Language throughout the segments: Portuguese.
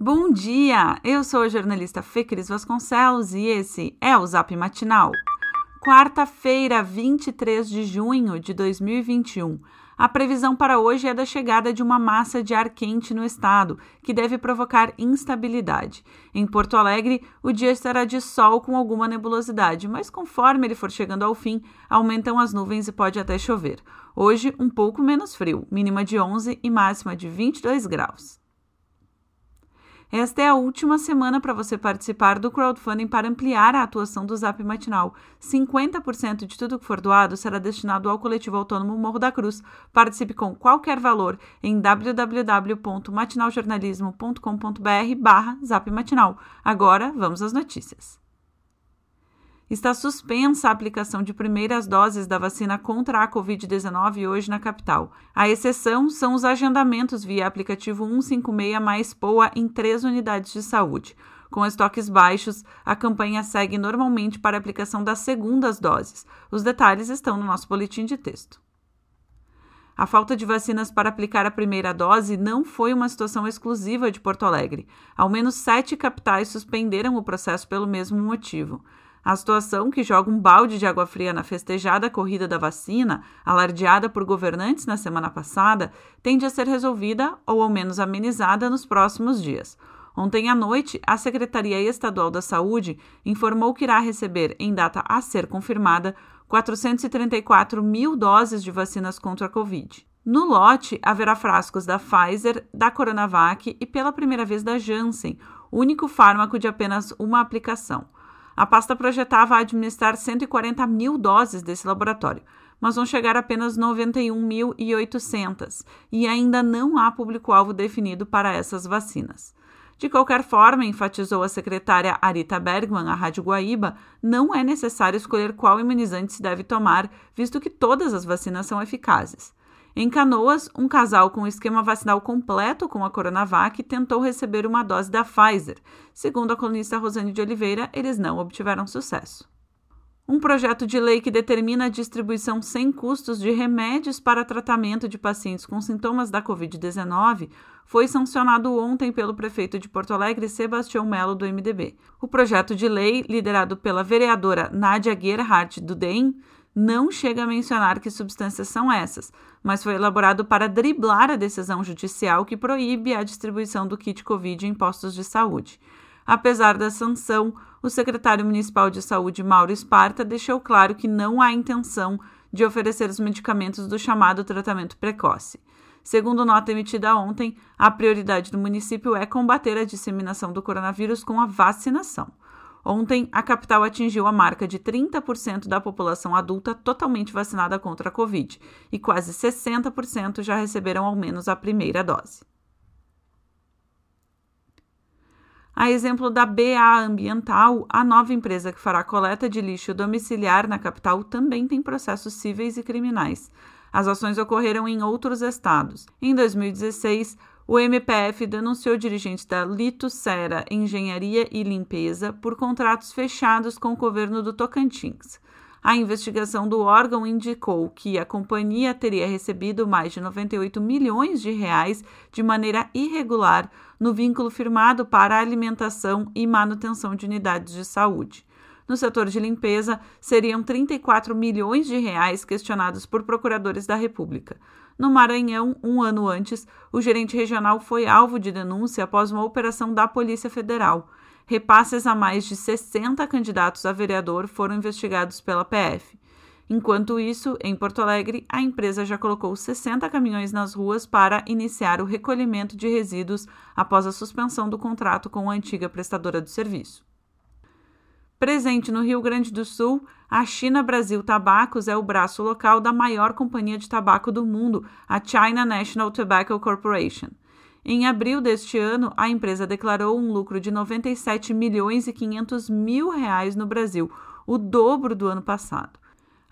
Bom dia! Eu sou a jornalista Fê Cris Vasconcelos e esse é o Zap Matinal. Quarta-feira, 23 de junho de 2021. A previsão para hoje é da chegada de uma massa de ar quente no estado, que deve provocar instabilidade. Em Porto Alegre, o dia estará de sol com alguma nebulosidade, mas conforme ele for chegando ao fim, aumentam as nuvens e pode até chover. Hoje, um pouco menos frio, mínima de 11 e máxima de 22 graus. Esta é a última semana para você participar do crowdfunding para ampliar a atuação do Zap Matinal. 50% de tudo que for doado será destinado ao coletivo autônomo Morro da Cruz. Participe com qualquer valor em www.matinaljornalismo.com.br barra Zap Matinal. Agora, vamos às notícias está suspensa a aplicação de primeiras doses da vacina contra a Covid-19 hoje na capital. A exceção são os agendamentos via aplicativo 156 mais POA em três unidades de saúde. Com estoques baixos, a campanha segue normalmente para a aplicação das segundas doses. Os detalhes estão no nosso boletim de texto. A falta de vacinas para aplicar a primeira dose não foi uma situação exclusiva de Porto Alegre. Ao menos sete capitais suspenderam o processo pelo mesmo motivo. A situação que joga um balde de água fria na festejada corrida da vacina, alardeada por governantes na semana passada, tende a ser resolvida ou ao menos amenizada nos próximos dias. Ontem à noite, a Secretaria Estadual da Saúde informou que irá receber, em data a ser confirmada, 434 mil doses de vacinas contra a Covid. No lote, haverá frascos da Pfizer, da Coronavac e, pela primeira vez, da Janssen, único fármaco de apenas uma aplicação. A pasta projetava administrar 140 mil doses desse laboratório, mas vão chegar apenas 91.800 e ainda não há público-alvo definido para essas vacinas. De qualquer forma, enfatizou a secretária Arita Bergman à Rádio Guaíba, não é necessário escolher qual imunizante se deve tomar, visto que todas as vacinas são eficazes. Em Canoas, um casal com esquema vacinal completo com a Coronavac tentou receber uma dose da Pfizer. Segundo a colunista Rosane de Oliveira, eles não obtiveram sucesso. Um projeto de lei que determina a distribuição sem custos de remédios para tratamento de pacientes com sintomas da Covid-19 foi sancionado ontem pelo prefeito de Porto Alegre, Sebastião Melo, do MDB. O projeto de lei, liderado pela vereadora Nádia Gerhardt, do DEM, não chega a mencionar que substâncias são essas, mas foi elaborado para driblar a decisão judicial que proíbe a distribuição do kit Covid em postos de saúde. Apesar da sanção, o secretário municipal de saúde, Mauro Esparta, deixou claro que não há intenção de oferecer os medicamentos do chamado tratamento precoce. Segundo nota emitida ontem, a prioridade do município é combater a disseminação do coronavírus com a vacinação. Ontem, a capital atingiu a marca de 30% da população adulta totalmente vacinada contra a Covid e quase 60% já receberam ao menos a primeira dose. A exemplo da BA Ambiental, a nova empresa que fará coleta de lixo domiciliar na capital também tem processos cíveis e criminais. As ações ocorreram em outros estados. Em 2016, o MPF denunciou dirigentes da Lito Sera Engenharia e Limpeza por contratos fechados com o governo do Tocantins. A investigação do órgão indicou que a companhia teria recebido mais de 98 milhões de reais de maneira irregular no vínculo firmado para alimentação e manutenção de unidades de saúde. No setor de limpeza, seriam 34 milhões de reais questionados por procuradores da República. No Maranhão, um ano antes, o gerente regional foi alvo de denúncia após uma operação da Polícia Federal. Repasses a mais de 60 candidatos a vereador foram investigados pela PF. Enquanto isso, em Porto Alegre, a empresa já colocou 60 caminhões nas ruas para iniciar o recolhimento de resíduos após a suspensão do contrato com a antiga prestadora do serviço. Presente no Rio Grande do Sul, a China Brasil Tabacos é o braço local da maior companhia de tabaco do mundo, a China National Tobacco Corporation. Em abril deste ano, a empresa declarou um lucro de 97 milhões e 500 mil reais no Brasil, o dobro do ano passado.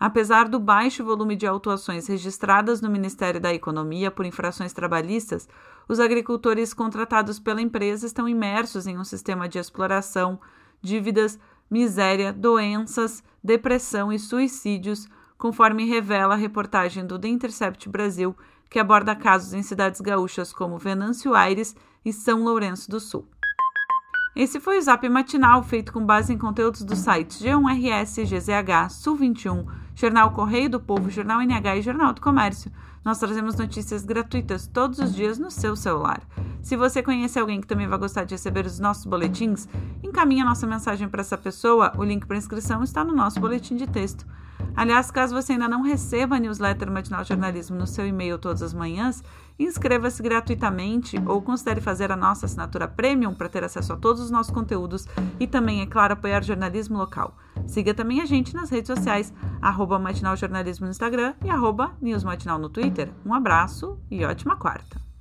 Apesar do baixo volume de autuações registradas no Ministério da Economia por infrações trabalhistas, os agricultores contratados pela empresa estão imersos em um sistema de exploração, dívidas, miséria, doenças, depressão e suicídios, conforme revela a reportagem do The Intercept Brasil, que aborda casos em cidades gaúchas como Venâncio Aires, e São Lourenço do Sul. Esse foi o Zap Matinal, feito com base em conteúdos dos sites G1RS, GZH, Sul 21, Jornal Correio do Povo, Jornal NH e Jornal do Comércio. Nós trazemos notícias gratuitas todos os dias no seu celular. Se você conhece alguém que também vai gostar de receber os nossos boletins, encaminhe a nossa mensagem para essa pessoa. O link para inscrição está no nosso boletim de texto. Aliás, caso você ainda não receba a newsletter Matinal Jornalismo no seu e-mail todas as manhãs, inscreva-se gratuitamente ou considere fazer a nossa assinatura premium para ter acesso a todos os nossos conteúdos e também, é claro, apoiar jornalismo local. Siga também a gente nas redes sociais, arroba Matinal Jornalismo no Instagram e arroba News Matinal no Twitter. Um abraço e ótima quarta!